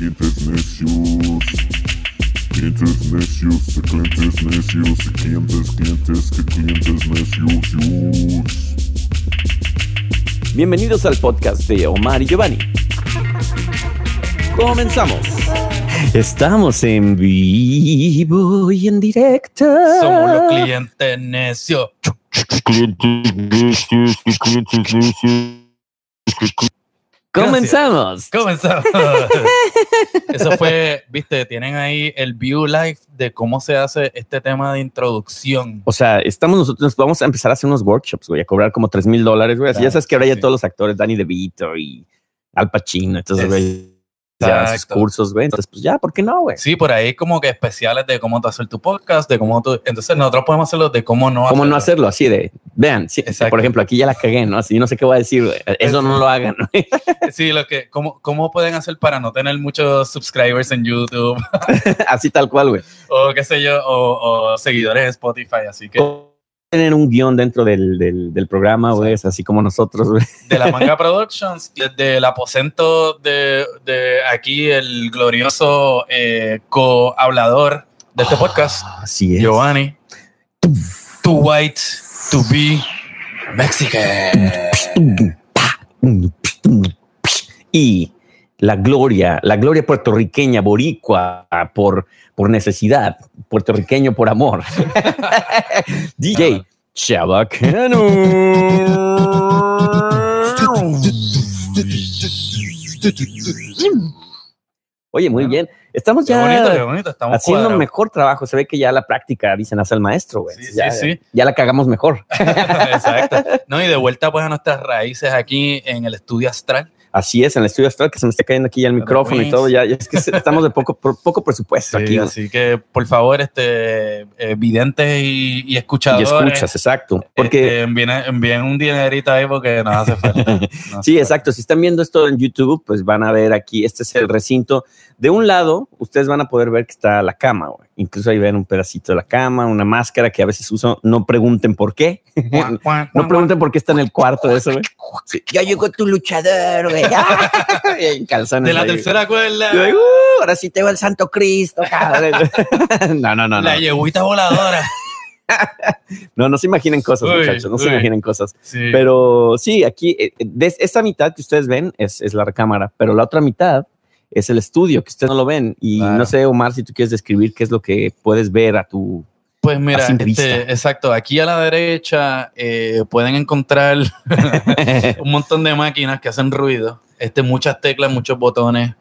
clientes necios. Clientes necios, de clientes necios, de clientes, clientes, que clientes necios. Bienvenidos al podcast de Omar y Giovanni. Comenzamos. Estamos en vivo y en directo. Somos los clientes necios. Clientes necios, de clientes necios. Comenzamos. Comenzamos. Eso fue, viste, tienen ahí el view live de cómo se hace este tema de introducción. O sea, estamos nosotros, vamos a empezar a hacer unos workshops, güey, a cobrar como 3 mil dólares, güey. Ya sabes que ahora ya todos los actores, Danny DeVito y Al Pacino, entonces, güey, ya sus cursos, güey. Entonces, pues ya, ¿por qué no, güey? Sí, por ahí como que especiales de cómo tú hacer tu podcast, de cómo tú... Entonces nosotros podemos hacerlo de cómo no ¿Cómo no hacerlo. así de, vean, sí, por ejemplo, aquí ya la cagué, ¿no? Así no sé qué voy a decir, güey. Eso no lo hagan. Sí, lo que, cómo, cómo pueden hacer para no tener muchos subscribers en YouTube así tal cual, güey. o qué sé yo, o, o seguidores en Spotify. Así que Tener un guion dentro del, del, del programa, güey, así como nosotros, güey. de la Manga Productions, desde el aposento de, de aquí el glorioso eh, co-hablador de este podcast, Así es. Giovanni. Too white to be Mexican. Y la gloria, la gloria puertorriqueña, boricua, por, por necesidad, puertorriqueño por amor. DJ Chabacano. Oye, muy bien. Estamos ya bonito, qué bonito. Estamos haciendo mejor trabajo. Se ve que ya la práctica, dicen, hace el maestro, güey. Sí, sí, ya, sí. ya la cagamos mejor. Exacto. No, y de vuelta pues a nuestras raíces aquí en el estudio astral. Así es, en el estudio astral, que se me está cayendo aquí ya el micrófono y todo. Ya, ya es que estamos de poco, por- poco presupuesto aquí. así que por favor, este eh, videntes y, y Y escuchadores. escuchas, exacto. Porque este, envíen, un dinerito ahí porque nos hace falta. Nos hace Sí, falta. exacto. Si están viendo esto en YouTube, pues van a ver aquí, este es el recinto. De un lado, ustedes van a poder ver que está la cama, güey. Incluso ahí ven un pedacito de la cama, una máscara que a veces uso. No pregunten por qué. No pregunten por qué está en el cuarto de eso, güey. Sí. Ya llegó tu luchador, güey. En calzones De la ahí, tercera cuerda. Yo, "Uh, ahora sí te va el Santo Cristo, cabrón. No, no, no, no. La yeguita voladora. No, no se imaginen cosas, Uy, muchachos. No se imaginen cosas. Sí. Pero sí, aquí, eh, de esta mitad que ustedes ven es, es la recámara, pero la otra mitad es el estudio, que ustedes no lo ven. Y Claro. no sé, Omar, si tú quieres describir qué es lo que puedes ver a tu... Pues mira, este, exacto, aquí a la derecha eh, pueden encontrar un montón de máquinas que hacen ruido, este, muchas teclas, muchos botones,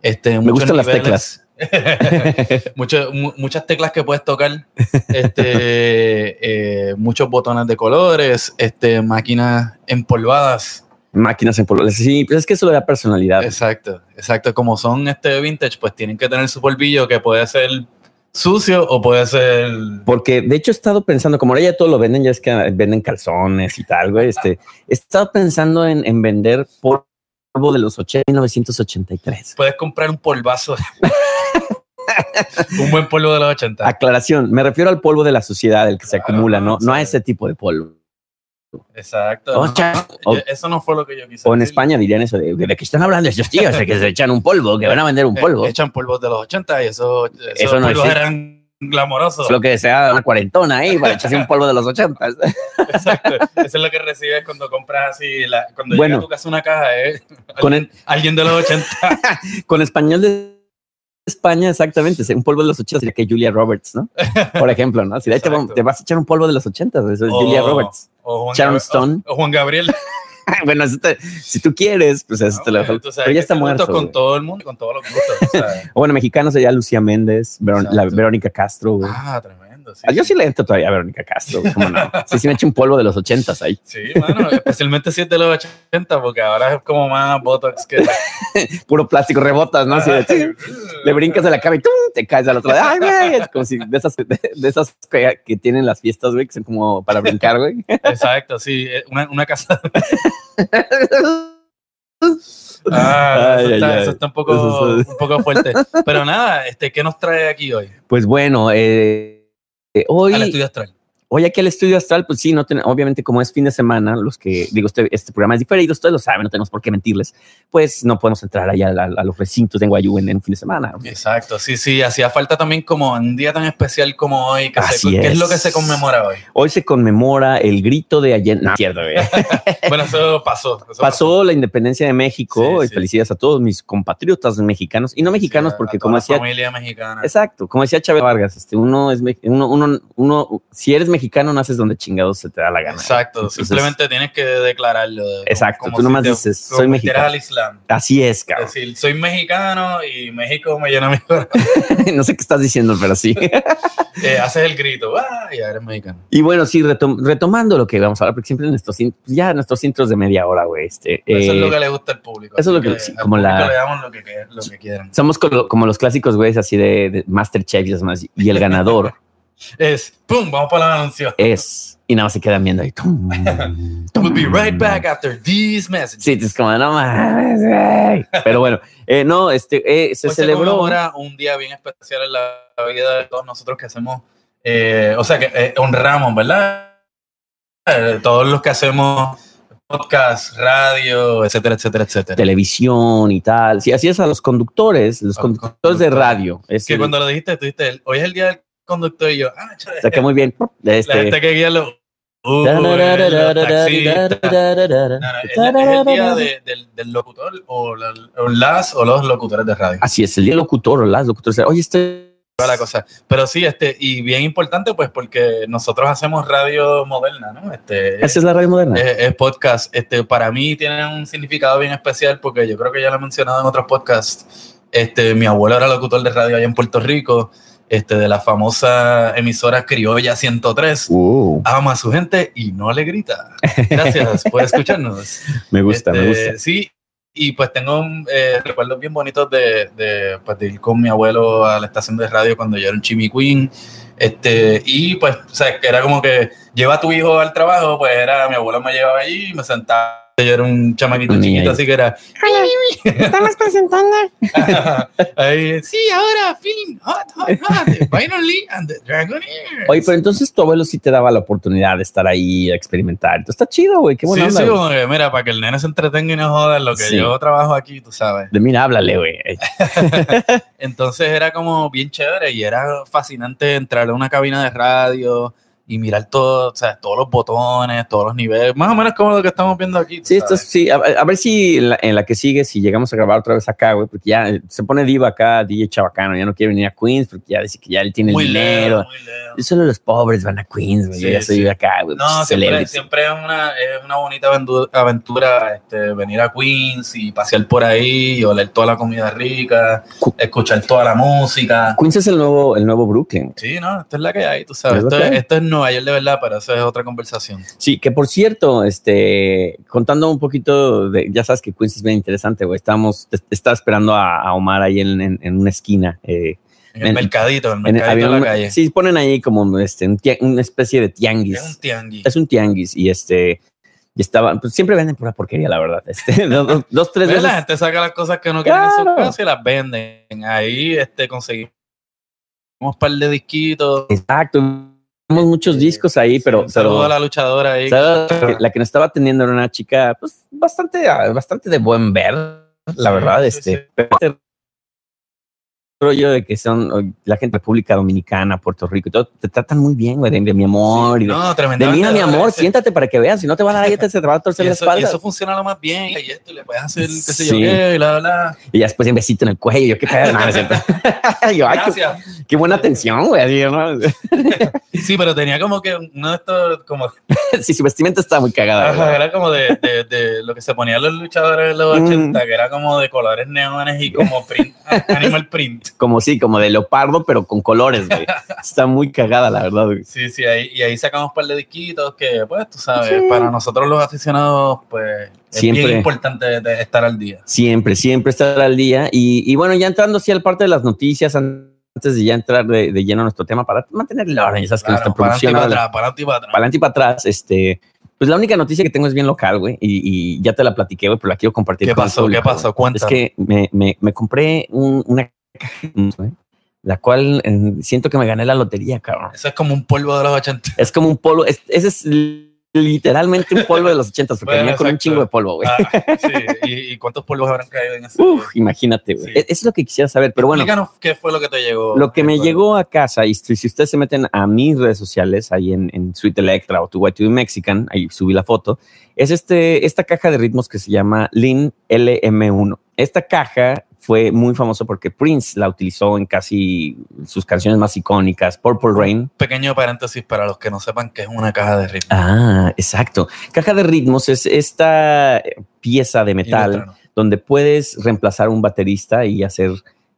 este, Me muchos gustan las niveles. Mucho- mu- muchas teclas que puedes tocar, este, eh, muchos botones de colores, este, máquinas empolvadas. Máquinas en polvo. Sí, pues es que eso le da personalidad. Exacto, exacto. Como son este vintage, pues tienen que tener su polvillo que puede ser sucio o puede ser Porque de hecho he estado pensando, como ahora ya todo lo venden, ya es que venden calzones y tal, güey. Este, he estado pensando en, en vender polvo de los 80, 1983. puedes comprar un polvazo. un buen polvo de los 80. Aclaración, me refiero al polvo de la suciedad, el que se acumula, no, no a ese tipo de polvo. Exacto. O No, sea, no, o- eso no fue lo que yo quise O en decir. España dirían eso de, de que están hablando estos tíos, de que se echan un polvo, que van a vender un Eh, polvo. echan polvos de los 80 y eso, esos Eso no polvos eran glamorosos. Es lo que desea una cuarentona ahí para echarse un polvo de los ochentas. Exacto. Eso es lo que recibes cuando compras así, la- cuando Bueno. llega a tu casa una caja, ¿eh? Con alguien, alguien de los 80. Con español de España, exactamente. Un polvo de los ochentas sería que Julia Roberts, ¿no? Por ejemplo, ¿no? Si de ahí te, va- te vas a echar un polvo de los ochentas, eso es Julia Roberts. O Juan, Sharon Gab- Stone. o- o Juan Gabriel. bueno, eso te- si tú quieres, pues eso te lo sabes Pero ya está muerto. Con güey. todo el mundo, con todos los gustos. o sea. O bueno, mexicano sería Lucía Méndez, Verón- la. Verónica Castro. güey. ah, tremendo. Sí, Ah, Yo sí le entro todavía a Verónica Castro, ¿cómo no? Sí, sí me echo un polvo de los ochentas ahí. Sí, mano, especialmente si es de los 80, porque ahora es como más Botox que. Puro plástico, rebotas, ¿no? Así de- le brincas de la cama y ¡tum! te caes al otro lado. Ay, güey, es como si de esas, de, de esas que, que tienen las fiestas, güey, que son como para brincar, güey. Exacto, sí. eh, Una, una casa. Ah, eso, ay, está, ay. eso está un poco, Eso un poco fuerte. Pero nada, este, ¿qué nos trae aquí hoy? Pues bueno, eh, eh, Al hoy, estudio astral. Hoy aquí al estudio astral, pues sí, no ten- obviamente como es fin de semana, los que digo, este, este programa es diferido, ustedes lo saben, no tenemos por qué mentirles, pues no podemos entrar allá a, a los recintos de Guayú en, en fin de semana. Exacto, sí, sí, hacía falta también como un día tan especial como hoy, que se- Así ¿qué es. es. lo que se conmemora hoy? Hoy se conmemora el grito de Allende. No, cierto, güey. Bueno, eso pasó. eso Pasó la independencia de México Sí, y sí. felicidades a todos mis compatriotas mexicanos y no mexicanos, Sí, porque como decía familia mexicana. Exacto, como decía Chávez Vargas, este, uno es uno, uno, uno, si eres mexicano, naces donde chingados se te da la gana. Exacto, Entonces, simplemente tienes que declararlo. de- Exacto, tú si nomás te dices, soy mexicano. al Islam. Así es, cabrón. Es decir, soy mexicano y México me llena mi corazón. no sé qué estás diciendo, pero sí. Eh, haces el grito, ¡ah! Y eres mexicano. y bueno, sí, retom- retomando lo que vamos a hablar, porque siempre nuestros ya nuestros intros de media hora, güey. Este, eso es eh, lo que le gusta al público. eso es lo que- sí, al como la- le damos lo que, que- lo que quieran. somos como, como los clásicos, güeyes, así de, de Masterchef y demás. Y el ganador Es, ¡pum! Vamos para la anuncio. es. Y nada más se quedan viendo ahí. tum, tum. We'll be right back after these messages. Sí, es como, no güey. Pero bueno, eh, no, este, eh, se Hoy celebró. conmemora un día bien especial en la vida de todos nosotros que hacemos, eh, o sea, que eh, honramos, ¿verdad? Eh, todos los que hacemos podcast, radio, etcétera, etcétera, etcétera. televisión y tal. Sí, así es a los conductores, los A los conductores de conductores. radio. Es que el- cuando lo dijiste, tú dijiste, el- hoy es el día del conductor y yo, ah, chale, saca muy bien. la Este, gente que guía los, los taxistas. No, no, es, el día de- del, del locutor o, la- o las o los locutores de radio. Así es, el día del locutor, las locutores. Oye, este. la cosa. Pero sí, este, y bien importante, pues, porque nosotros hacemos radio moderna, ¿no? Este, Esa es la radio moderna. es, es podcast. Este, para mí tiene un significado bien especial porque yo creo que ya lo he mencionado en otros podcasts. Este, mi abuelo era locutor de radio allá en Puerto Rico, este, de la famosa emisora Criolla 103. Uh, Ama a su gente y no le grita. Gracias por escucharnos. me gusta, me Este, gusta. Sí, y pues tengo eh, recuerdos bien bonitos de, de, pues, de ir con mi abuelo a la estación de radio cuando yo era un Chimmy Queen. Este, y pues, o sea, que era como que lleva a tu hijo al trabajo, pues era, mi abuelo me llevaba allí y me sentaba. Yo era un chamaquito chiquito, ahí. así que era. Estamos presentando. ahí, sí, ahora, feeling hot, hot, hot, finally, and the Dragonair. Oye, pero entonces tu abuelo sí te daba la oportunidad de estar ahí a experimentar. Entonces está chido, güey. Qué Sí, buena onda, sí, güey. como que, mira, para que el nene se entretenga y no joda en lo que Sí. yo trabajo aquí, tú sabes. De mira, háblale, güey. Entonces era como bien chévere y era fascinante entrar a una cabina de radio y mirar todo, o sea, todos los botones, todos los niveles, más o menos como lo que estamos viendo aquí. Sí, esto sí, a, a ver si en la, en la que sigue, si llegamos a grabar otra vez acá, güey, porque ya se pone diva acá, DJ Chabacano, ya no quiere venir a Queens porque ya dice que ya él tiene muy el dinero. muy. Y solo los pobres van a Queens, güey. yo ya soy sí. acá, güey. No, siempre, siempre es, una, es una bonita aventu- aventura este, venir a Queens y pasear por ahí y oler toda la comida rica, Cu- escuchar toda la música. Queens es el nuevo, el nuevo Brooklyn. Sí, no, esto es la que hay, tú sabes. Esto, es-. Nueva York de verdad, pero eso es otra conversación. Sí, que por cierto, este, contando un poquito de, ya sabes que Queens es bien interesante, güey. Estábamos, te- estaba esperando a, a Omar ahí en, en- en una esquina. eh, En el En- mercadito, en el en- mercadito había de la un- calle. Sí, ponen ahí como este, un tia- una especie de tianguis. Es un tianguis. es un tianguis y este y estaban pues siempre venden pura porquería la verdad este dos, dos- tres veces La gente saca las cosas que no quieren en Claro. su casa y las venden. Ahí este, conseguimos un par de disquitos. exacto muchos discos ahí pero, saludo pero a la luchadora ahí. ¿sabes? la que nos estaba atendiendo era una chica pues bastante bastante de buen ver la verdad este pero rollo de que son la gente de República Dominicana Puerto Rico y todo te tratan muy bien güey de, de mi amor y de, No, de mira mi amor siéntate para que veas si no te van a dar galletas se te va a torcer Y la eso, espalda y eso funciona lo más bien. Y esto, le puedes hacer qué sé Sí. yo qué, y la, la. y ya después un besito en el cuello yo qué pedo no, no. Yo, ay, qué- Gracias. Qué buena atención, güey. ¿no? Sí, pero tenía como que uno de estos, como, sí, su vestimenta está muy cagada. ajá, era como de, de, lo que se ponían los luchadores en los Mm. 80, que era como de colores neones y como print, animal print. Como sí, como de leopardo, pero con colores, güey. Está muy cagada, la verdad, güey. Sí, sí, ahí, y ahí sacamos un par de disquitos que, pues, tú sabes, Sí. para nosotros los aficionados, pues, es Siempre. bien importante de estar al día. Siempre, siempre estar al día. Y, y bueno, ya entrando así al parte de las noticias, antes de ya entrar de, de lleno a nuestro tema, para mantener el orden, ya sabes que Claro, nuestra adelante producción para habla- atrás, para adelante y para atrás. para adelante y para atrás, este, pues la única noticia que tengo es bien local, güey, y, y ya te la platiqué, güey, pero la quiero compartir. ¿Qué con pasó? ¿Qué público, pasó? güey. Cuéntame. Es que me, me, me compré un- una la cual siento que me gané la lotería, cabrón. Eso es como un polvo de los 80. Es como un polvo, es- ese es literalmente un polvo de los ochentas, porque Bueno, venía con un chingo de polvo, güey. Ah, sí. ¿Y, y cuántos polvos habrán caído en ese? Uf, imagínate, güey. Sí. Eso es lo que quisiera saber, pero bueno. Explícanos qué fue lo que te llegó. Lo que me llegó a casa, y si si ustedes se meten a mis redes sociales, ahí en, en Sweet Electra o Tu White to Mexican, ahí subí la foto, es este, esta caja de ritmos que se llama Lin LM1. Esta caja fue muy famosa porque Prince la utilizó en casi sus canciones más icónicas, Purple Rain. Pequeño paréntesis para los que no sepan qué es una caja de ritmo. Ah, exacto. Caja de ritmos es esta pieza de metal donde puedes reemplazar un baterista y hacer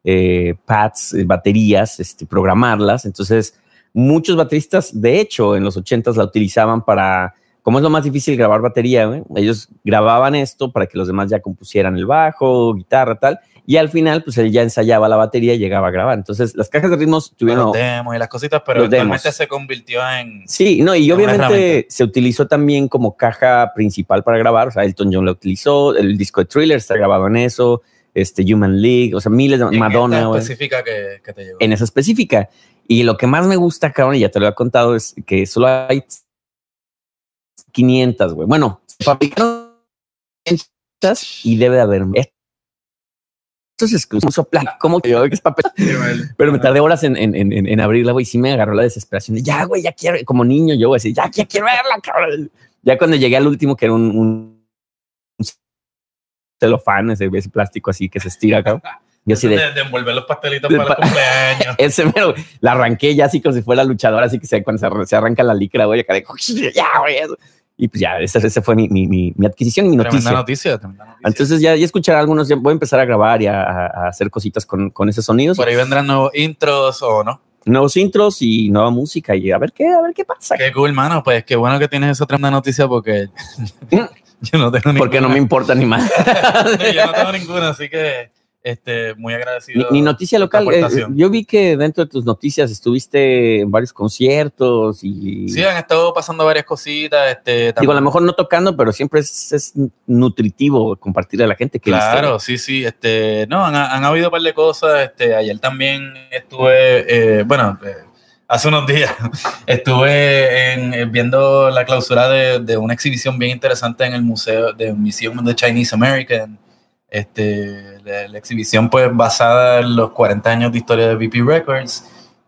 eh, pads, eh, baterías, este, programarlas. Entonces, muchos bateristas, de hecho, en los 80s la utilizaban para, como es lo más difícil grabar batería, güey, ellos grababan esto para que los demás ya compusieran el bajo, guitarra, tal. Y al final, pues él ya ensayaba la batería y llegaba a grabar. Entonces, las cajas de ritmos tuvieron... Los demos y las cositas, pero eventualmente demos. se convirtió en. Sí, no, y obviamente se utilizó también como caja principal para grabar. O sea, Elton John la utilizó, el disco de Thriller está grabado en eso, este Human League, o sea, miles de en Madonna güey, específica que, que te llegó. en esa específica. Y lo que más me gusta, cabrón, y ya te lo he contado, es que solo hay 500, güey. Bueno, se fabricaron 500 y debe de haber. Esto es exclusivo, ¿cómo que yo que es papel? Pero me tardé horas en, en, en, en- abrirla, güey. Sí me agarró la desesperación de ya, güey, ya quiero, como niño, yo, güey, ya, ya quiero verla, cabrón. Ya cuando llegué al último, que era un, un, un celofán, ese, ese plástico así que se estira, cabrón. Yo así de, de, envolver los pastelitos para pa- el cumpleaños. ese mero, la arranqué ya así como si fuera luchadora, así que se, cuando se, arran- se arranca la licra, güey, acá de, ya, güey. eso. Y pues ya, esa, esa fue mi, mi, mi, mi adquisición y mi Tremenda noticia. noticia, tremenda noticia. Entonces ya, ya escucharé algunos, ya voy a empezar a grabar y a, hacer cositas con, con esos sonidos. Por ahí vendrán nuevos intros o no. nuevos intros y nueva música y a ver qué, a ver qué pasa. Qué cool, mano. Pues qué bueno que tienes esa tremenda noticia porque yo no tengo ninguna. Porque no me importa ni más. yo no tengo ninguna, así que este, muy agradecido. ni noticia local. eh, yo vi que dentro de tus noticias estuviste en varios conciertos y Sí, han estado pasando varias cositas. Este, digo, a lo mejor no tocando, pero siempre es, es nutritivo compartirle a la gente que Claro, sí, sí. Este, no, han, han habido un par de cosas. Este, ayer también estuve, eh, bueno, eh, hace unos días estuve en- viendo la clausura de, de una exhibición bien interesante en el museo de Museum of the Chinese American. Este, la, la exhibición pues basada en los 40 años de historia de BP Records,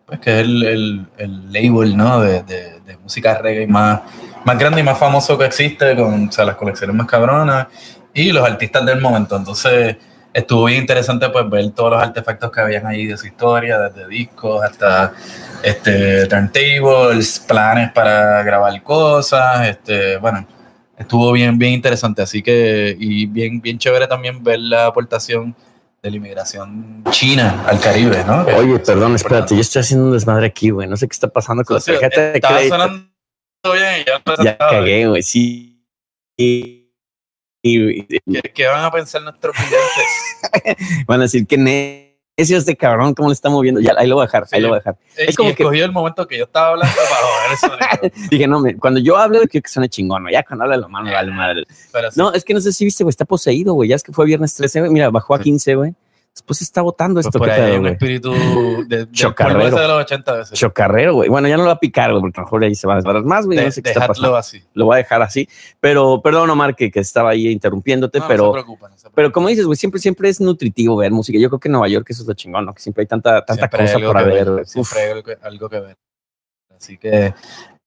pues que es el, el- el label, ¿no? De, de- de música reggae más, más grande y más famoso que existe, con o sea, las colecciones más cabronas y los artistas del momento. Entonces estuvo bien interesante pues ver todos los artefactos que habían ahí de su historia, desde discos hasta este, turntables, planes para grabar cosas, este, bueno, estuvo bien, bien interesante, así que, y bien, bien chévere también ver la aportación de la inmigración china al Caribe, ¿no? Oye, perdón, que- espérate, yo estoy haciendo un desmadre aquí, güey. No sé qué está pasando con la tarjeta de crédito. sonando bien ya, Ya cagué, güey. Sí. Y, y- y- ¿Qué, qué van a pensar nuestros clientes? van a decir que necio este cabrón, cómo le está moviendo. Ya, ahí lo voy a dejar, ahí lo voy a dejar. Eh, Es como y que- escogió el momento que yo estaba hablando para joder sonido. Dije, no, me- cuando yo hablo, quiero que suene chingón, ¿no? Ya cuando habla de la mano, vale madre. Pero sí. No, es que no sé si viste, güey, está poseído, güey. Ya es que fue viernes 13, güey. Mira, bajó a Sí. 15, güey. Después está votando Pues esto, por ¿qué ahí hay un espíritu de, de Chocarrero. de los 80 veces. Chocarrero, güey. Bueno, ya no lo va a picar, porque a lo mejor ahí se va a desbarar más, güey. De- No sé qué está pasando. así. Lo voy a dejar así. Pero, perdón, Omar, que, que estaba ahí interrumpiéndote, No, no pero, se preocupa, no se preocupa. pero como dices, güey, siempre, siempre es nutritivo ver música. Yo creo que en Nueva York eso es lo chingón, ¿no? Que siempre hay tanta, tanta Siempre cosa por ver. ver. Siempre hay algo que, algo que ver. Así que,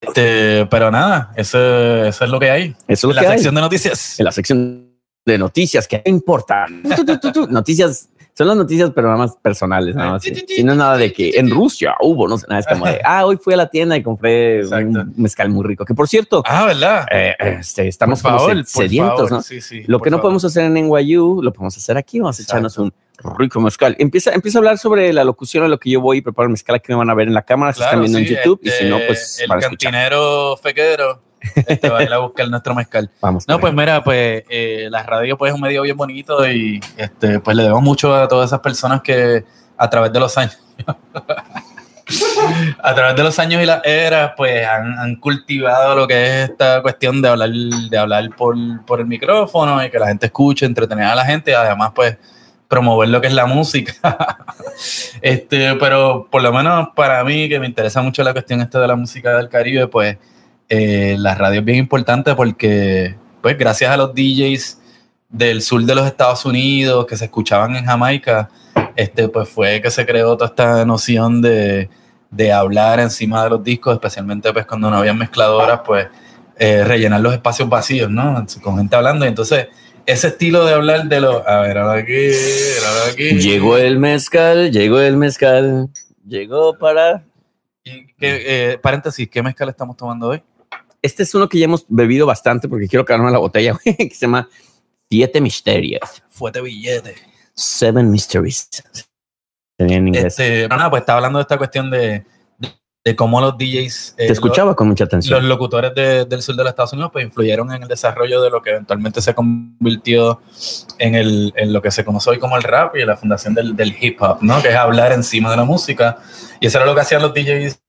este, pero nada, eso, eso es lo que hay. Eso es lo En la que hay. sección de noticias. en la sección de noticias que importan. Tu. noticias, son las noticias, pero nada más personales, nada más. Si no nada de que en Rusia hubo, no sé, nada, es como de, ah, hoy fui a la tienda y compré Exacto. un mezcal muy rico. Que por cierto, Ah, ¿verdad? eh, este, estamos por como favor, por sedientos, favor, ¿no? Sí, sí, Lo que no favor. podemos hacer en NYU, lo podemos hacer aquí. Vamos a echarnos un rico mezcal. Empieza, empieza a hablar sobre la locución a lo que yo voy y preparo el mezcal. Aquí me van a ver en la cámara, si están viendo sí, en YouTube. este, y si no, pues el van a escuchar. cantinero fequero este, va a ir a buscar nuestro mezcal. Vamos. No, pues mira, pues eh, la radio pues es un medio bien bonito y este, pues le debemos mucho a todas esas personas que a través de los años, a través de los años y las eras, pues han, han cultivado lo que es esta cuestión de hablar, de hablar por, por el micrófono y que la gente escuche, entretener a la gente, además pues promover lo que es la música. este, pero por lo menos para mí, que me interesa mucho la cuestión esta de la música del Caribe, pues eh, la radio es bien importante porque, pues gracias a los DJs del sur de los Estados Unidos que se escuchaban en Jamaica, este, pues fue que se creó toda esta noción de, de hablar encima de los discos, especialmente pues cuando no había mezcladoras, pues eh, rellenar los espacios vacíos, ¿no? Con gente hablando. Y entonces, ese estilo de hablar de los. A ver, ahora aquí, ahora aquí. Llegó el mezcal, llegó el mezcal, llegó para. Eh, paréntesis, ¿qué mezcal estamos tomando hoy? Este es uno que ya hemos bebido bastante porque quiero quedarme la botella, güey, que se llama Siete Misterios. Fuerte billete. Seven Mysteries. En inglés. Este, pues está hablando de esta cuestión de, de, de cómo los DJs. eh, Te escuchaba con mucha atención. los locutores de- del sur de los Estados Unidos pues influyeron en el desarrollo de lo que eventualmente se convirtió en, el, en lo que se conoce hoy como el rap y la fundación del, del hip hop, ¿no? Que es hablar encima de la música. Y eso era lo que hacían los DJs,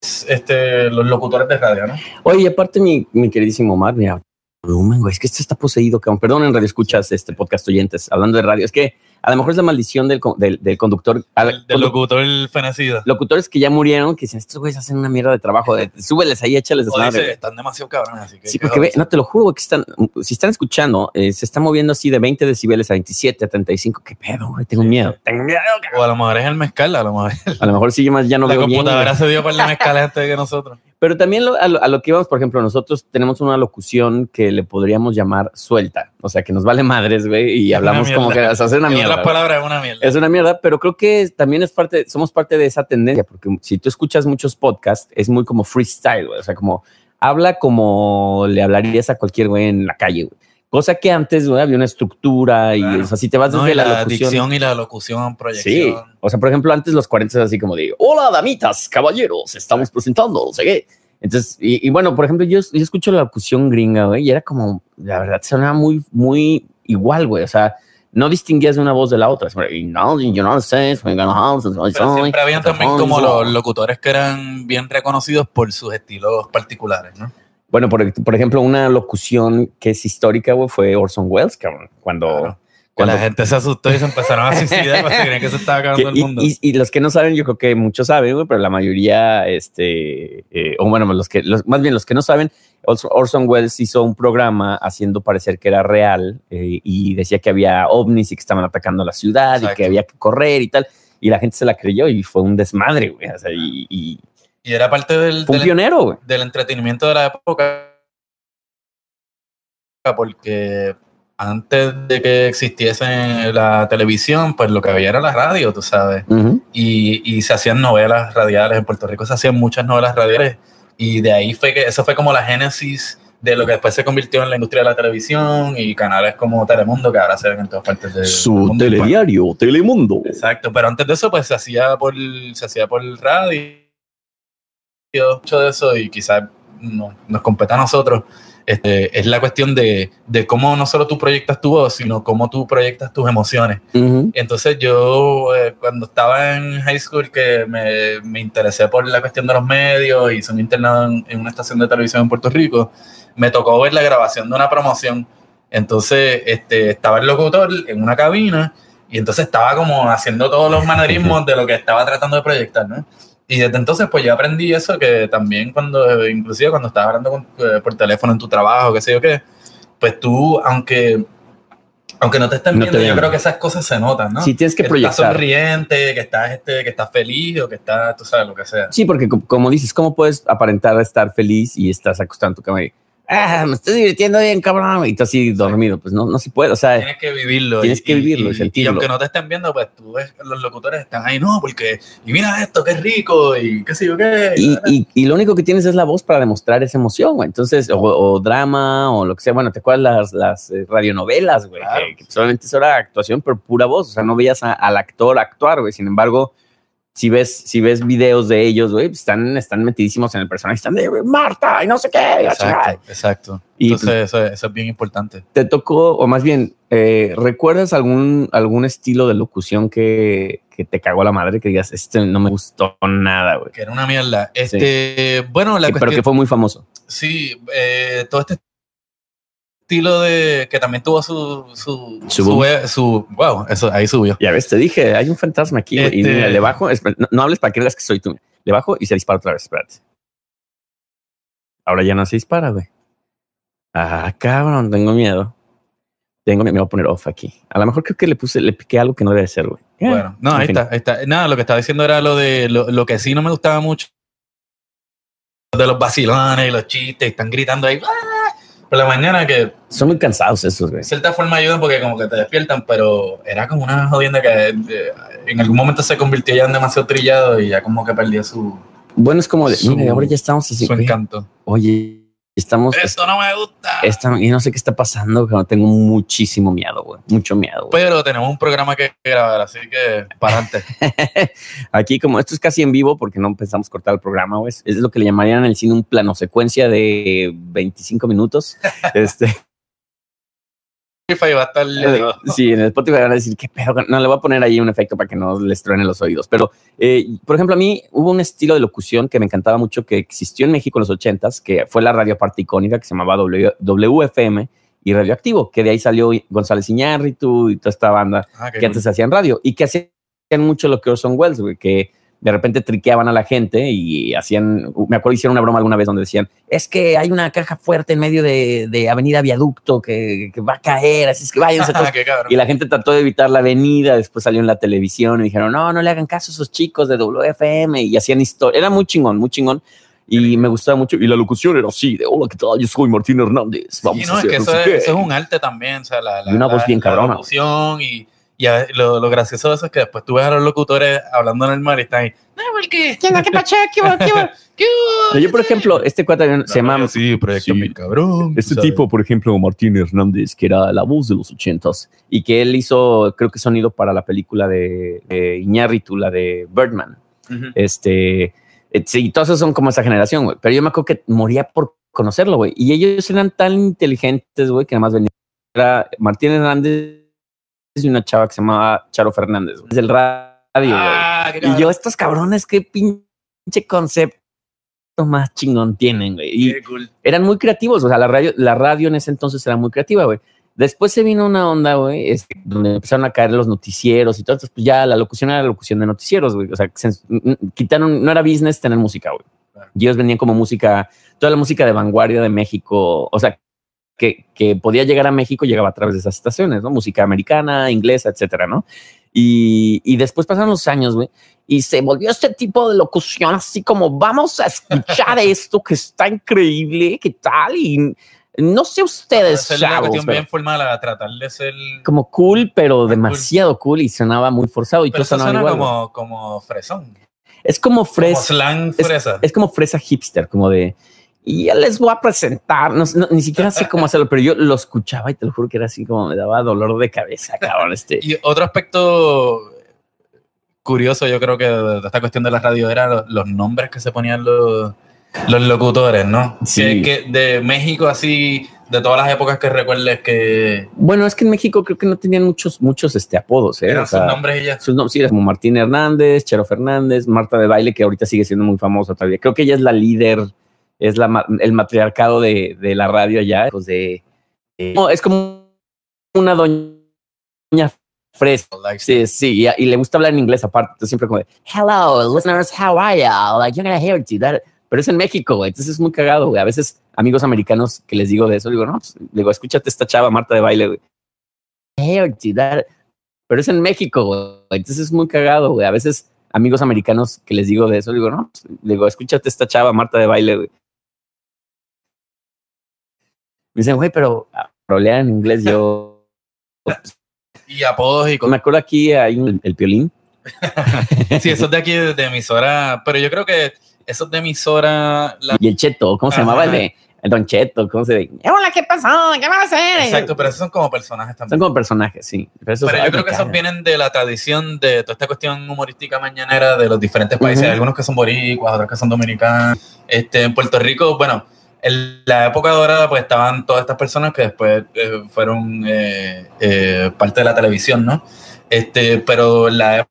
este, los locutores de radio, ¿no? Oye, aparte, mi, mi queridísimo Omar, mira, volumen, güey, es que esto está poseído, cabrón. Perdón, en radio escuchas este podcast oyentes, hablando de radio. Es que a lo mejor es la maldición del, del, del conductor. al- Del, del locutor fenecido. locutores que ya murieron, que dicen, estos güeyes hacen una mierda de trabajo, de, súbeles ahí, échales desmadre. dice, güey". están demasiado cabrones, así que... Sí, que porque ve, no te lo juro, que están, si están escuchando, eh, se está moviendo así de 20 decibeles a 27, a 35. ¿Qué pedo, güey? Tengo Sí, miedo. sí. Tengo miedo, cabrón. O a lo mejor es el mezcal, a lo mejor A lo mejor sí, más ya no la veo bien. computadora güey. se dio por la mezcal antes que nosotros. Pero también lo- a, lo, a lo que íbamos, por ejemplo, nosotros tenemos una locución que le podríamos llamar suelta. O sea, que nos vale madres, güey, y hablamos como que o sea, es una mierda. güey. palabras, es una mierda. Es una mierda, pero creo que también es parte, somos parte de esa tendencia, porque si tú escuchas muchos podcasts, es muy como freestyle, güey. O sea, como habla como le hablarías a cualquier güey en la calle, güey. Cosa que antes, güey, había una estructura y, Claro. o sea, si te vas No, desde y la, la, locución. dicción y la locución, Sí, proyección. o sea, por ejemplo, antes los 40 es así como de, hola, damitas, caballeros, estamos presentando, no sé qué. Entonces, y, y bueno, por ejemplo, yo, yo escucho la locución gringa, güey, y era como, la verdad, sonaba muy, muy igual, güey, o sea, no distinguías de una voz de la otra. "Y no, yo no sé, Pero siempre habían también como soy". los locutores que eran bien reconocidos por sus estilos particulares, ¿no? Bueno, por, por ejemplo, una locución que es histórica, güey, fue Orson Welles, cabrón, cuando... Claro. Cuando la gente se asustó y se empezaron a suicidar porque creían que se estaba acabando Que- el mundo. y- y los que no saben, yo creo que muchos saben, güey, pero la mayoría, este, eh, o bueno, los que, los, más bien los que no saben, Orson- Welles hizo un programa haciendo parecer que era real eh, y decía que había ovnis y que estaban atacando la ciudad y que había que correr y tal. Y la gente se la creyó y fue un desmadre, güey. O sea, y, y Y era parte del, del, pionero, del entretenimiento de la época porque antes de que existiese la televisión, pues lo que había era la radio, tú sabes. Y, y se hacían novelas radiales. En Puerto Rico se hacían muchas novelas radiales y de ahí fue que eso fue como la génesis de lo que después se convirtió en la industria de la televisión y canales como Telemundo que ahora se ven en todas partes del Su mundo. telediario, Telemundo. Exacto, pero antes de eso pues se hacía por se hacía por radio mucho de eso y quizás no, nos compete a nosotros. Este, es la cuestión de, de cómo no solo tú proyectas tu voz, sino cómo tú proyectas tus emociones. Ujú. Entonces yo eh, cuando estaba en high school que me, me interesé por la cuestión de los medios, hice un internado en, en una estación de televisión en Puerto Rico, me tocó ver la grabación de una promoción. Entonces este, estaba el locutor en una cabina y entonces estaba como haciendo todos los manerismos de lo que estaba tratando de proyectar, ¿no? Y desde entonces pues yo aprendí eso que también cuando, inclusive cuando estabas hablando con- eh, por teléfono en tu trabajo, qué sé yo qué, pues tú, aunque... Aunque no te estén No viendo, te yo creo que esas cosas se notan, ¿no? Sí, tienes que estás proyectar. sonriente, que estás, este, que estás feliz o que estás, tú sabes, lo que sea. Sí, porque co- como dices, ¿cómo puedes aparentar estar feliz y estás acostado en tu cama y, ah, me estoy divirtiendo bien, cabrón, y tú así dormido? Pues no, no se puede, o sea, Tienes que vivirlo. Tienes y- que vivirlo y y, sentirlo. Y aunque no te estén viendo, pues tú ves, los locutores están ahí, no, porque, y mira esto, qué rico, y qué sé yo qué. y, lo único que tienes es la voz para demostrar esa emoción, güey. Entonces, o, o drama o lo que sea, bueno, ¿te acuerdas las, las eh, radionovelas, güey? Claro. Que, que solamente eso era actuación, pero pura voz, o sea, no veías a- al actor actuar, güey. Sin embargo, si ves, si ves videos de ellos, güey, pues están, están metidísimos en el personaje, están de Marta y no sé qué. Exacto, exacto. Y, Entonces, eso, eso es bien importante. te tocó, o más bien, eh, ¿recuerdas algún, algún estilo de locución que, que te cagó la madre? Que digas, este no me gustó nada, güey. Que era una mierda. Este, bueno, la Que- pero que fue muy famoso. sí, eh, todo este estilo de que también tuvo su su Su su, boom. su- wow, eso ahí subió. Ya ves, te dije, hay un fantasma aquí. Y Este- mira, le bajo, no, no hables para que veas que soy tú. Le bajo y se dispara otra vez, espérate. Ahora ya no se dispara, güey. Ah, cabrón, tengo miedo. Tengo miedo, me voy a poner off aquí. A lo mejor creo que le puse, le piqué algo que no debe ser, güey. Eh, Bueno, no, ahí fin. está, ahí está. Nada, lo que estaba diciendo era lo de lo, lo que sí no me gustaba mucho de los vacilones y los chistes, están gritando ahí ¡ah! Por la mañana que Son muy cansados esos, güey. de cierta forma ayudan porque como que te despiertan, pero era como una jodienda que eh, en algún momento se convirtió ya en demasiado trillado y ya como que perdía su, Bueno, es como de, Su- mira, ahora ya estamos así. su encanto. Oye, estamos. Esto no me gusta. esta- y no sé qué está pasando, pero tengo muchísimo miedo, güey. Mucho miedo, güey. Pero tenemos un programa que grabar, así que para adelante. Aquí, como esto es casi en vivo, porque no pensamos cortar el programa, güey. Es lo que le llamarían en el cine un plano secuencia de 25 minutos. este, Spotify va a estar sí, en el Spotify van a decir, ¿qué pedo? No, le voy a poner ahí un efecto para que no les truene los oídos. Pero, eh, por ejemplo, a mí hubo un estilo de locución que me encantaba mucho, que existió en México en los 80s, que fue la radio parte icónica, que se llamaba W- WFM y Radioactivo, que de ahí salió González Iñárritu y toda esta banda Ah, que cool. antes hacían radio y que hacían mucho lo que Orson Welles, güey, que de repente triqueaban a la gente y hacían, me acuerdo hicieron una broma alguna vez donde decían, es que hay una caja fuerte en medio de, de Avenida Viaducto que, que va a caer, así es que váyanse todos. Y la gente trató de evitar la avenida, después salió en la televisión y dijeron, no, no le hagan caso a esos chicos de WFM y hacían historia, era muy chingón, muy chingón. Y me gustaba mucho. Y la locución era así, de hola, ¿qué tal? Yo soy Martín Hernández. Vamos Sí, a no, es hacer que no eso, es, qué". eso es un arte también, o sea, la, la, Y una voz bien la cabrona. locución y, y a- lo, lo gracioso de eso es que después tú ves a los locutores hablando normal y están ahí. No, porque. ¿Qué onda? ¿Qué? ¿Qué yo, por ejemplo, este cuate se llama Sí, proyecto Sí. cabrón. Este ¿sabes? tipo, por ejemplo, Martín Hernández, que era la voz de los ochentas y que él hizo, creo que sonido para la película de, de Iñárritu, la de Birdman. Este, eh, sí, todos esos son como esa generación, güey. Pero yo me acuerdo que moría por conocerlo, güey. Y ellos eran tan inteligentes, güey, que además venía. Era Martín Hernández y una chava que se llamaba Charo Fernández. Es del radio. Ah, Y yo, estos cabrones, qué pinche concepto más chingón tienen, güey. Y cool. eran muy creativos. O sea, la radio, la radio en ese entonces era muy creativa, güey. Después se vino una onda, güey, es que donde empezaron a caer los noticieros y todo. Entonces, pues ya la locución era la locución de noticieros, güey. O sea, se- quitaron, no era business tener música, güey. Claro. Y ellos venían como música, toda la música de vanguardia de México, o sea, que, que podía llegar a México, llegaba a través de esas estaciones, ¿no? Música americana, inglesa, etcétera, ¿no? Y, y después pasaron los años, güey, y se volvió este tipo de locución, así como vamos a escuchar esto que está increíble, ¿qué tal? Y no sé ustedes, la chavos, pero bien formal a tratar de ser. como cool, pero cool. demasiado cool y sonaba muy forzado y Pero todo sonaba suena igual. güey. como, como fresón. Es como Como fresa, slang es- fresa. es como fresa hipster, como de y ya les voy a presentar, no, no, ni siquiera sé cómo hacerlo, pero yo lo escuchaba y te lo juro que era así como me daba dolor de cabeza, cabrón. Este, Y otro aspecto curioso, yo creo que de esta cuestión de la radio era lo- los nombres que se ponían los, los locutores, ¿no? Sí. Que, que de México, así, de todas las épocas que recuerdes que bueno, es que en México creo que no tenían muchos, muchos este, apodos, ¿eh? eran O sea, sus nombres y ya. sus nombres, sí, era como Martín Hernández, Chero Fernández, Marta de Baile, que ahorita sigue siendo muy famosa todavía. Creo que ella es la líder, es la, ma- el matriarcado de, de la radio allá. Pues de, de- no, es como una doña fresca. Sí, sí, y, y le gusta hablar en inglés aparte. Entonces siempre como de, hello, listeners, how are you? Like, you're gonna hear it, that. Pero es en México, güey. Entonces es muy cagado, güey. A veces amigos americanos que les digo de eso, digo, no, pues, digo, escúchate esta chava, Marta de baile, güey. Hear it, that. Pero es en México, güey. Entonces es muy cagado, güey. A veces amigos americanos que les digo de eso, digo, no, pues, digo, escúchate esta chava, Marta de baile, güey. Me dicen, güey, pero ah, rolea en inglés yo. Y apodos y Me cosas. acuerdo aquí hay un, el piolín. Sí, esos de aquí de, emisora. Pero yo creo que esos de emisora. la- Y el Cheto, ¿cómo se Ajá. llamaba el de el Don Cheto? ¿Cómo se Hola, ¿qué pasó? ¿Qué va a hacer? exacto, pero esos son como personajes Son también. como personajes, sí. Pero, yo creo me que esos vienen de la tradición de toda esta cuestión humorística mañanera de los diferentes países. Algunos que son boricuas, otros que son dominicanos. Este, en Puerto Rico, bueno, en la época dorada, pues estaban todas estas personas que después eh, fueron eh, eh, parte de la televisión, ¿no? Este, pero la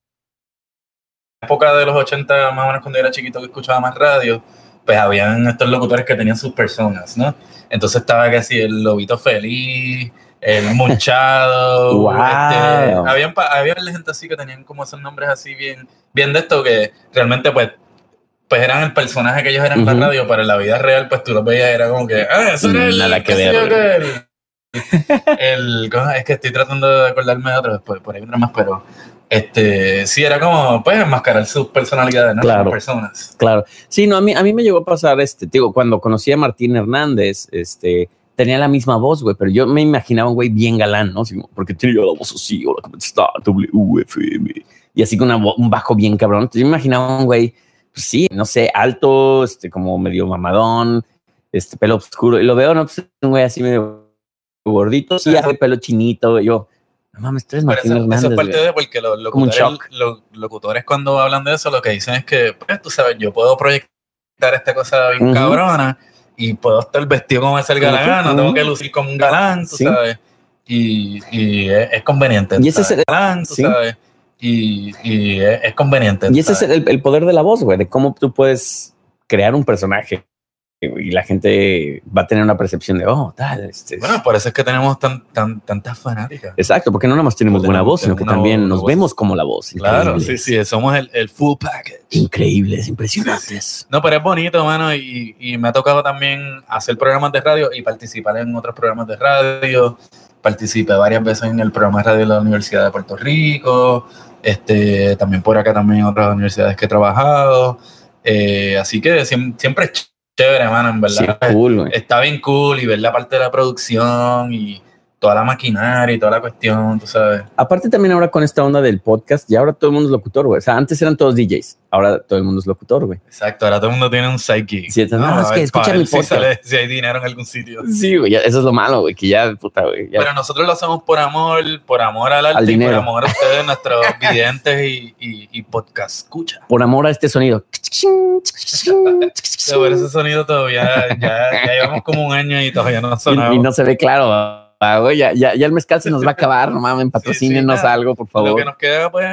época de los 80, más o menos cuando yo era chiquito que escuchaba más radio, pues habían estos locutores que tenían sus personas, ¿no? Entonces estaba casi el lobito feliz, el munchado, Wow. este, habían, había gente así que tenían como esos nombres así bien, bien de esto que realmente pues pues eran el personaje que ellos eran en la radio, pero en la vida real, pues tú los veías, era como que, ah, es que estoy tratando de acordarme de otro, después por ahí vendrá más, pero este, sí, era como, pues, enmascarar sus personalidades, ¿no? Claro. Personas. Claro. Sí, no, a mí, a mí me llegó a pasar, este, digo, cuando conocí a Martín Hernández, este, tenía la misma voz, güey, pero yo me imaginaba un güey bien galán, ¿no? Así porque tenía la voz así, hola, ¿cómo está? WFM. Y así con una un bajo bien cabrón. Entonces yo me imaginaba un güey, pues sí, no sé, alto, este, como medio mamadón, este, pelo oscuro. Y lo veo, ¿no? Pues un güey así medio gordito, sí, hace pelo chinito. Yo, no mames, tú eres Martín eso, eso Hernández. es parte güey". de porque los locutores, los locutores cuando hablan de eso lo que dicen es que, pues, tú sabes, yo puedo proyectar esta cosa bien Ujú. cabrona y puedo estar vestido como me salga la gana, tengo que lucir como un galán, tú Sí. sabes. Y, y es, es conveniente. Y ese es el- galán, tú sí. sabes. Y, y es, es conveniente. Y ese es el, el poder de la voz, güey, de cómo tú puedes crear un personaje y la gente va a tener una percepción de, oh, tal, este. Bueno, por eso es que tenemos tan, tan, tantas fanáticas. Exacto, porque no nada más tenemos Porque buena tenemos- voz, sino que tenemos también voz- nos voz. vemos como la voz. Claro, sí, sí, somos el, el full package. Increíbles, impresionantes. No, pero es bonito, mano, y, y me ha tocado también hacer programas de radio y participar en otros programas de radio. Participé varias veces en el programa de radio de la Universidad de Puerto Rico, este, también por acá también en otras universidades que he trabajado. Eh, así que siem- siempre es chévere, mano, en Sí, verdad. cool. Está bien cool y ver la parte de la producción y toda la maquinaria y toda la cuestión, tú sabes. Aparte también ahora con esta onda del podcast, ya ahora todo el mundo es locutor, güey. O sea, antes eran todos DJs, ahora todo el mundo es locutor, güey. Exacto, ahora todo el mundo tiene un sidekick. Sí, entonces, no, es a que ver, escucha mi si, podcast. sale- si hay dinero en algún sitio. Sí, güey, eso es lo malo, güey, que ya, puta, güey. ya- Pero nosotros lo hacemos por amor, por amor al arte Al y por dinero. amor a ustedes, nuestros videntes y, y, y podcast escucha. por amor a este sonido. Pero ese sonido todavía, ya, ya llevamos como un año y todavía no ha sonado. y, y no se ve claro. ah, güey, ya, ya, ya el mezcal se nos va a acabar, no mames, patrocínenos algo, por Lo favor. que nos queda pues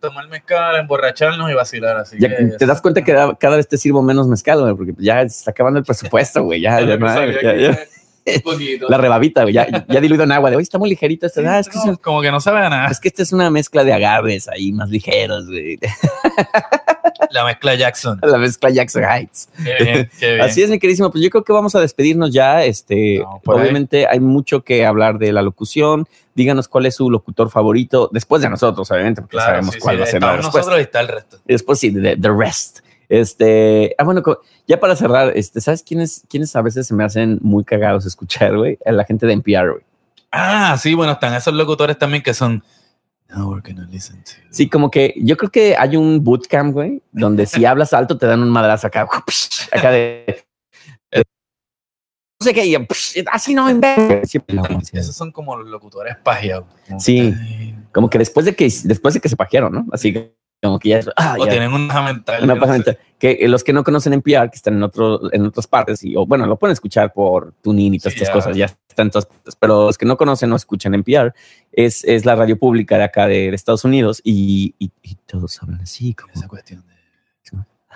tomar mezcal, emborracharnos y vacilar. Así Ya, que, te das cuenta que da- cada vez te sirvo menos mezcal, güey, porque ya se está acabando el presupuesto, güey. Ya, ya lo ya- ya. Era un poquito. La rebabita, güey, ya, ya diluido en agua. De hoy está muy ligerito. Esto. Ah, es, que No, es, como que no sabe a nada. es que esta es una mezcla de agaves ahí más ligeros, güey. La mezcla Jackson. La mezcla Jackson Heights. Qué bien, qué bien. Así es, mi queridísimo. Pues yo creo que vamos a despedirnos ya. Este, No, por ahí. obviamente hay mucho que hablar de la locución. Díganos cuál es su locutor favorito después de nosotros, obviamente, porque Claro, sabemos sí, cuál sí, va a ser la respuesta. nosotros y está el resto. Y después sí, the, the rest. Este, ah, bueno, ya para cerrar, este, ¿sabes quiénes, quiénes a veces se me hacen muy cagados escuchar, güey? A La gente de NPR, güey. Ah, sí, bueno, están esos locutores también que son. Now we're gonna listen to. Sí, como que yo creo que hay un bootcamp, güey, donde si hablas alto te dan un madrazo acá, acá de. de- no sé qué, así no la música. Esos son como los locutores pajeados. Sí. Como que después de que después de que se pajearon, ¿no? Así que como que ya, ah, O ya. tienen una mental. una no mental. que eh, los que no conocen NPR, que están en otro, en otras partes, y, o bueno, lo pueden escuchar por TuneIn y todas Sí, estas ya. cosas, ya están todas partes, pero los que no conocen no escuchan NPR, es, es la radio pública de acá de, de Estados Unidos y, y, y todos hablan así, como, Esa cuestión de.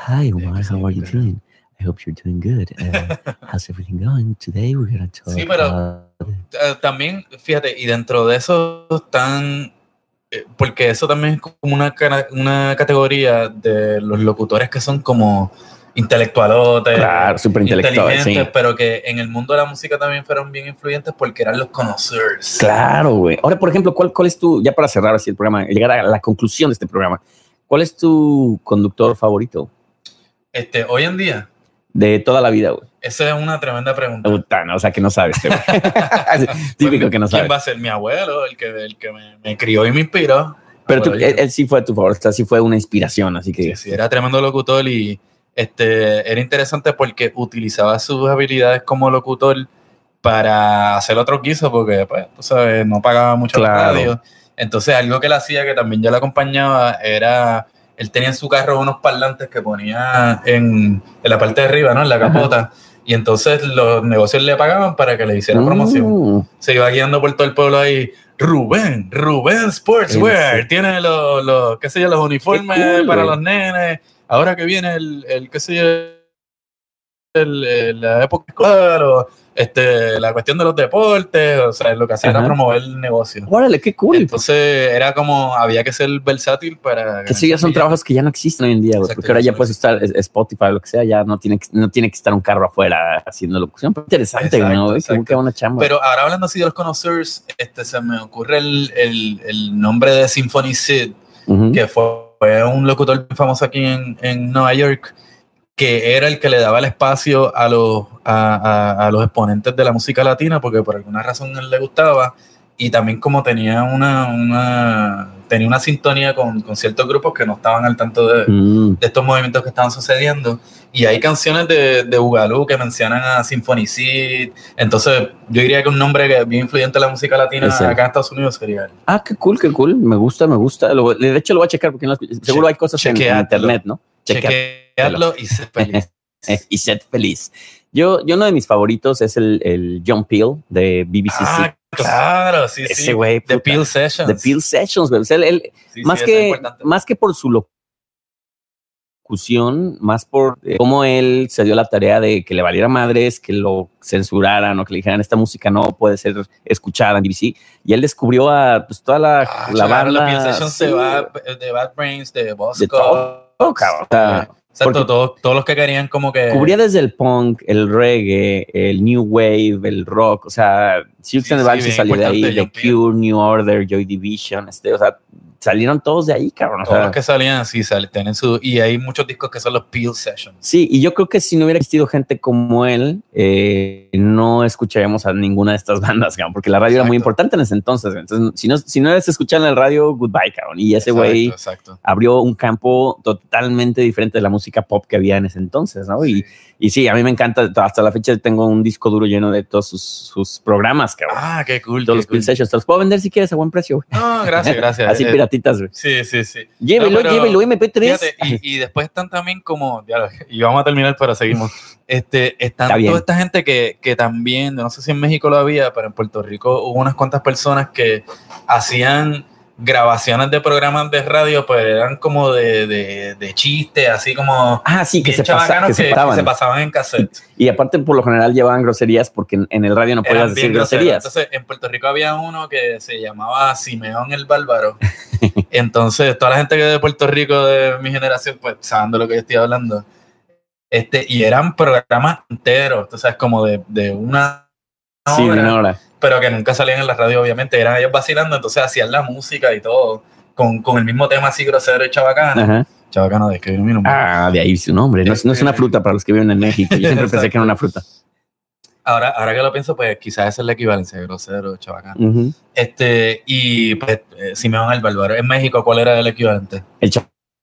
Hi, Omar, how are you doing? I hope you're doing good. Uh, how's everything going? Today we're gonna talk Sí, pero- about- Eh, también, fíjate, y dentro de eso están. Eh, Porque eso también es como una, una categoría de los locutores que son como intelectualotes. Claro, súper intelectual, sí. inteligentes, pero que en el mundo de la música también fueron bien influyentes porque eran los conocers. Claro, güey. Ahora, por ejemplo, ¿cuál, ¿cuál es tu, ya para cerrar así el programa, llegar a la conclusión de este programa, ¿cuál es tu conductor favorito Este, hoy en día, de toda la vida, güey? esa es una tremenda pregunta. Puta, no, o sea, que no sabes. Típico que no ¿Quién sabes. va a ser mi abuelo? El que, el que me, me crió y me inspiró. Pero tú- él, él sí fue tu favor, o sea, sí fue una inspiración, así que Sí, sí, era tremendo locutor y este, era interesante porque utilizaba sus habilidades como locutor para hacer otros guisos porque, pues, tú sabes, no pagaba mucho la Claro. radio. Entonces, algo que él hacía, que también yo le acompañaba, era, él tenía en su carro unos parlantes que ponía en, en la parte de arriba, ¿no? En la capota. Y entonces los negocios le pagaban para que le hiciera promoción Mm, se iba guiando por todo el pueblo ahí. Rubén, Rubén Sportswear, Sí. tiene los, los, qué sé yo, los uniformes cool, para los nenes. Ahora que viene el, el qué sé yo, el- el- la época escolar o este, la cuestión de los deportes, o sea, lo que hacía Ajá. era promover el negocio. Órale, qué cool. Entonces era como, había que ser versátil para... que sí, ya son trabajos que ya no existen hoy en día, güey, porque ahora ya puedes estar es- Spotify o lo que sea, ya no tiene que, no tiene que estar un carro afuera haciendo locución. Pero interesante, Exacto, ¿no? Como que una chamba. Pero ahora hablando así de los conocers, este, se me ocurre el, el, el nombre de Symphony Sid, que fue, fue un locutor famoso aquí en, en Nueva York, que era el que le daba el espacio a los, a, a- a los exponentes de la música latina, porque por alguna razón él le gustaba, y también como tenía una, una, tenía una sintonía con, con ciertos grupos que no estaban al tanto de, Mm. de estos movimientos que estaban sucediendo. Y hay canciones de, de Bugalú que mencionan a Symphony. Entonces, yo diría que un nombre que bien influyente en la música latina Ese. acá en Estados Unidos sería él. Ah, qué cool, qué cool. Me gusta, me gusta. Lo- de hecho, lo voy a checar porque no seguro hay cosas en, en internet, ¿no? Chequea- Chequearlo y sé feliz. Y ser feliz. Yo, yo uno de mis favoritos es el, el John Peel de BBC ah, claro, sí, sí. Ese güey, The puta. Peel Sessions. The Peel Sessions, güey. O sea, él- él- Sí, sí, más, que, más que por su locución, más por eh, cómo él se dio la tarea de que le valiera madres, que lo censuraran o que le dijeran esta música no puede ser escuchada en BBC. Y él descubrió a pues, toda la, Ah, la claro, banda. The Peel Sessions sí, de, Bad, de Bad Brains, de Bosco. Cabrón. O sea, Exacto, todos, todos los que querían como que... Cubría desde el punk, el reggae, el new wave, el rock, o sea, Silks Sí, and the sí, salió de ahí, The. Cure, New Order, Joy Division, este, o sea, salieron todos de ahí, cabrón. o Todos sea, los que salían, sí, salen, tienen su... Y hay muchos discos que son los Peel Sessions. Sí, y yo creo que si no hubiera existido gente como él, eh, no escucharíamos a ninguna de estas bandas, cabrón, porque la radio era muy importante en ese entonces. Entonces, si no, si no eres escuchando en el radio, goodbye, cabrón. Y ese güey abrió un campo totalmente diferente de la música pop que había en ese entonces, ¿no? Y, y sí, a mí me encanta, hasta la fecha tengo un disco duro lleno de todos sus, sus programas, cabrón. Ah, qué cool. todos qué los cool. Sessions. Te los puedo vender si quieres a buen precio, güey. No, gracias, gracias. Así Eh, piratitas, güey. Sí, sí, sí. Llévelo, No, llévelo, MP3. Fíjate, y, y después están también como, ya, y vamos a terminar, pero seguimos. Este, están Está toda esta gente que, que también, no sé si en México lo había, pero en Puerto Rico hubo unas cuantas personas que hacían grabaciones de programas de radio, pero eran como de, de, de chiste, así como ah, sí, que se, pasa, que se que, pasaban. se pasaban en cassette. Y aparte, por lo general, llevaban groserías porque en, en el radio no podías Eran decir groserías. Entonces, en Puerto Rico había uno que se llamaba Simeón el Bárbaro. Entonces, toda la gente que es de Puerto Rico de mi generación, pues saben de lo que yo estoy hablando. Este, y eran programas enteros, sabes, como de, de una sí, de hora, una hora. Pero que nunca salían en la radio, obviamente. Eran ellos vacilando, entonces hacían la música y todo, con, con el mismo tema así grosero y chabacano. Ajá. Chabacano de escribir mi nombre. Ah, de ahí su nombre. No, es- no es una fruta para los que viven en México. Yo siempre pensé que era una fruta. Ahora, ahora que lo pienso, pues quizás esa es la equivalencia, grosero, chabacano. Ujú. Este, y pues, eh, Simeón el Bárbaro. En México, ¿cuál era el equivalente? El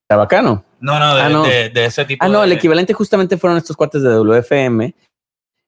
chabacano. No, no, de, Ah, no. de- de ese tipo. Ah, no, de- el equivalente justamente fueron estos cuates de WFM.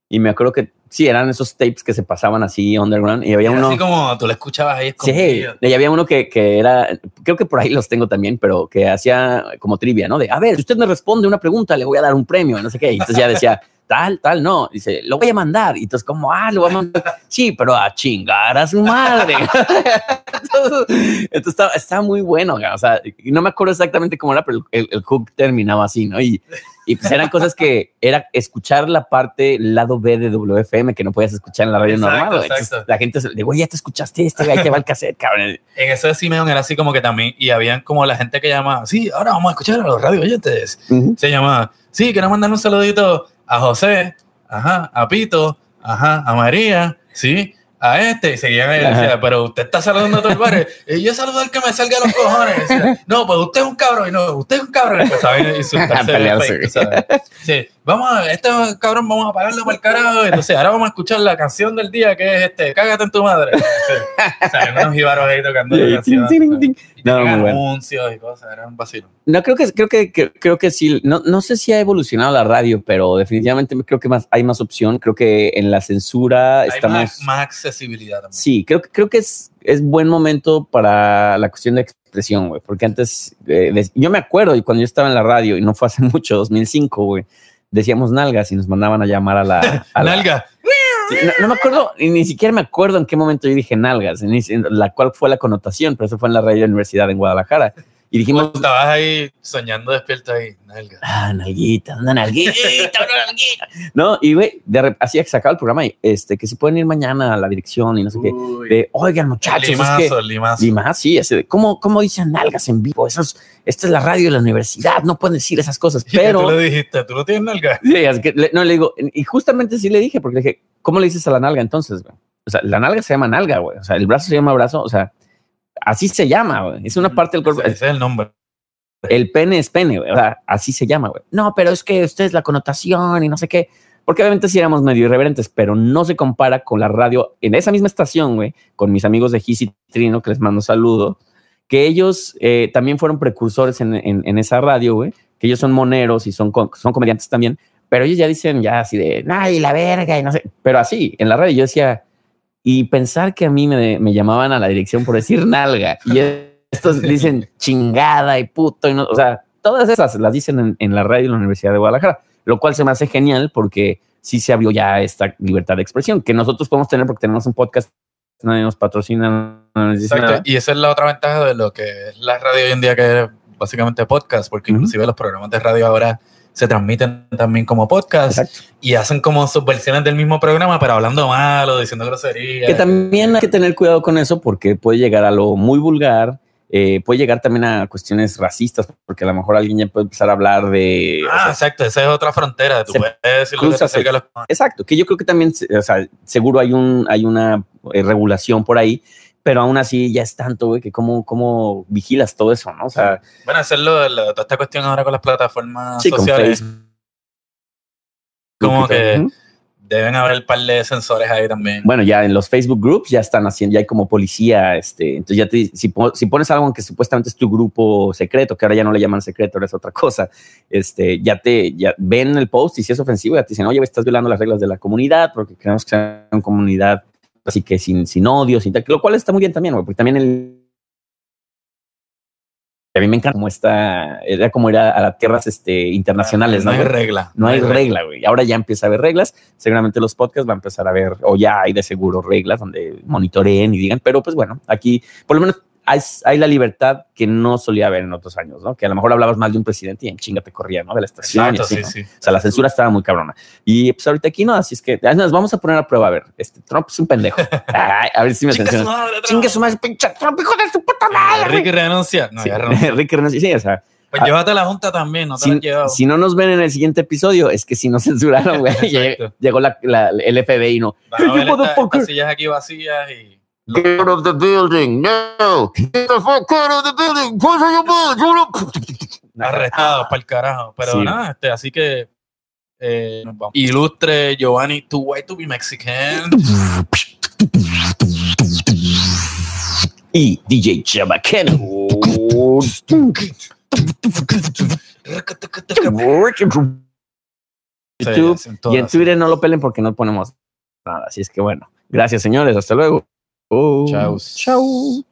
Y me acuerdo que sí, eran esos tapes que se pasaban así underground. Y había Era uno. Así como tú lo escuchabas ahí Sí, y había uno que, que era, creo que por ahí los tengo también, pero que hacía como trivia, ¿no? De, a ver, si usted me responde una pregunta, le voy a dar un premio, no sé qué. Y entonces ya decía, tal, tal, no. Dice, lo voy a mandar. Y entonces, como, ah, lo voy a mandar. Sí, pero a chingar a su madre. entonces, entonces estaba, estaba muy bueno, o sea, no me acuerdo exactamente cómo era, pero el, el hook terminaba así, ¿no? Y, y pues eran cosas que era escuchar la parte lado B de WFM que no podías escuchar en la radio Exacto, normal. Exacto. la gente se digo, ya te escuchaste este, ahí te va el cassette, cabrón. En eso de Simeón era así como que también, y habían como la gente que llamaba, sí, ahora vamos a escuchar a los radio oyentes. Ujú. Se llamaba, sí, quiero mandar un saludito a José, ajá, a Pito, ajá, a María, sí, a este, y seguían ahí, decía, pero usted está saludando a todo el barrio, y yo saludo al que me salga a los cojones. Decía, no, pues usted es un cabrón, y no, usted es un cabrón. Empezaban a insultarse A. Sí, vamos a, este cabrón vamos a pagarlo por el carajo, entonces ahora vamos a escuchar la canción del día que es este, cágate en tu madre. Sí, salían unos ahí tocando la canción. Y No, muy bueno. anuncios y cosas, era un vacilo. No, creo que, creo que, que- creo que sí. No, no sé si ha evolucionado la radio, pero definitivamente creo que más, hay más opción. Creo que en la censura Hay estamos. más, más accesibilidad también. Sí, creo, creo que es, es buen momento para la cuestión de expresión, güey. Porque antes, eh, yo me acuerdo y cuando yo estaba en la radio, y no fue hace mucho, 2005, güey, decíamos nalgas y nos mandaban a llamar a la. a la- Nalga. Sí, no, no me acuerdo, y ni siquiera me acuerdo en qué momento yo dije nalgas, la cual fue la connotación, pero eso fue en la radio de la universidad en Guadalajara. Y dijimos, Estabas ahí soñando despierto ahí, nalga. ah, nalguita, una nalguita, una nalguita. No, y güey, así que se acaba el programa y este, que si pueden ir mañana a la dirección y no sé qué. De, oigan, muchachos, es que. limazo, limazo. Sí, ese ¿cómo, ¿cómo dicen nalgas en vivo? Eso es- esta es la radio de la universidad, no pueden decir esas cosas. Pero. tú le dijiste, tú no tienes nalga. Sí, es que le- no le digo, y justamente sí le dije, porque le dije, ¿cómo le dices a la nalga entonces? güey? O sea, la nalga se llama nalga, güey. O sea, el brazo se llama brazo, o sea, así se llama, güey. Es una parte del cuerpo. Ese, ese es el nombre. El pene es pene, güey. O sea, así se llama, güey. No, pero es que usted es la connotación y no sé qué. Porque obviamente sí éramos medio irreverentes, pero no se compara con la radio en esa misma estación, güey, con mis amigos de Gis y Trino, que les mando saludo, que ellos eh, también fueron precursores en, en- en esa radio, güey, que ellos son moneros y son comediantes también, pero ellos ya dicen ya así de, ay, la verga, y no sé, pero así, en la radio yo decía, y pensar que a mí me, me llamaban a la dirección por decir nalga, y estos dicen chingada y puto, y no, o sea, todas esas las dicen en, en la radio de la Universidad de Guadalajara, lo cual se me hace genial porque sí se abrió ya esta libertad de expresión que nosotros podemos tener porque tenemos un podcast, nadie nos patrocina, no nos dice Exacto. nada. Y esa es la otra ventaja de lo que es la radio hoy en día, que es básicamente podcast, porque inclusive los programas de radio ahora se transmiten también como podcast Exacto. y hacen como sus versiones del mismo programa, pero hablando malo, diciendo groserías. Que también hay que tener cuidado con eso porque puede llegar a lo muy vulgar, eh, puede llegar también a cuestiones racistas, porque a lo mejor alguien ya puede empezar a hablar de... o Ah, sea, exacto, esa es otra frontera. Tú puedes que los Exacto, que yo creo que también, o sea, seguro hay un, hay una eh, regulación por ahí, pero aún así ya es tanto, güey, que cómo, cómo vigilas todo eso, ¿no? O sea, Bueno, hacerlo, lo- toda esta cuestión ahora con las plataformas sí, sociales, como que deben haber un par de sensores ahí también. Bueno, ya en los Facebook groups ya están haciendo, ya hay como policía, este, entonces ya te, si, si pones algo que supuestamente es tu grupo secreto, que ahora ya no le llaman secreto, ahora es otra cosa, este, ya te, ya ven el post y si es ofensivo, ya te dicen, oye, estás violando las reglas de la comunidad, porque queremos que sea una comunidad así que sin, sin odio, sin tal, lo cual está muy bien también, güey, porque también el a mí me encanta como está, era como ir a, a las tierras este, internacionales, no ¿no? hay regla. No hay regla, güey. Ahora ya empieza a haber reglas. Seguramente los podcasts van a empezar a ver, o ya hay de seguro reglas donde monitoreen y digan, pero pues bueno, aquí por lo menos hay, hay la libertad que no solía haber en otros años, ¿no? Que a lo mejor hablabas mal de un presidente y en chinga te corría, ¿no? De la estación. y Exacto, así, sí, ¿no? sí. O sea, la censura estaba muy cabrona. Y pues ahorita aquí no, así es que ah, nos vamos a poner a prueba. A ver, este Trump es un pendejo. Ay, a ver si me Chinga su atención. madre, pinche Trump, hijo de su puta madre. Ricky renuncia. No, Sí, ya renunció. Ricky renunció. Sí, o sea, Pues llévate a la junta también, no te la si, has llevado. si no nos ven en el siguiente episodio, es que si nos censuraron, güey. Llegó la, la- el FBI y no. Vas a ver estas sillas aquí vacías y Get out of the building, no! Get the fuck out of the building! Push your buttons! arrestados para el carajo. Pero Sí. nada, este, así que eh, ilustre Giovanni, too white to be Mexican. Y DJ Chabacano. Sí, y en. Twitter no lo pelen porque no ponemos nada. Así es que bueno, gracias señores, hasta luego. Tchau. Tchau.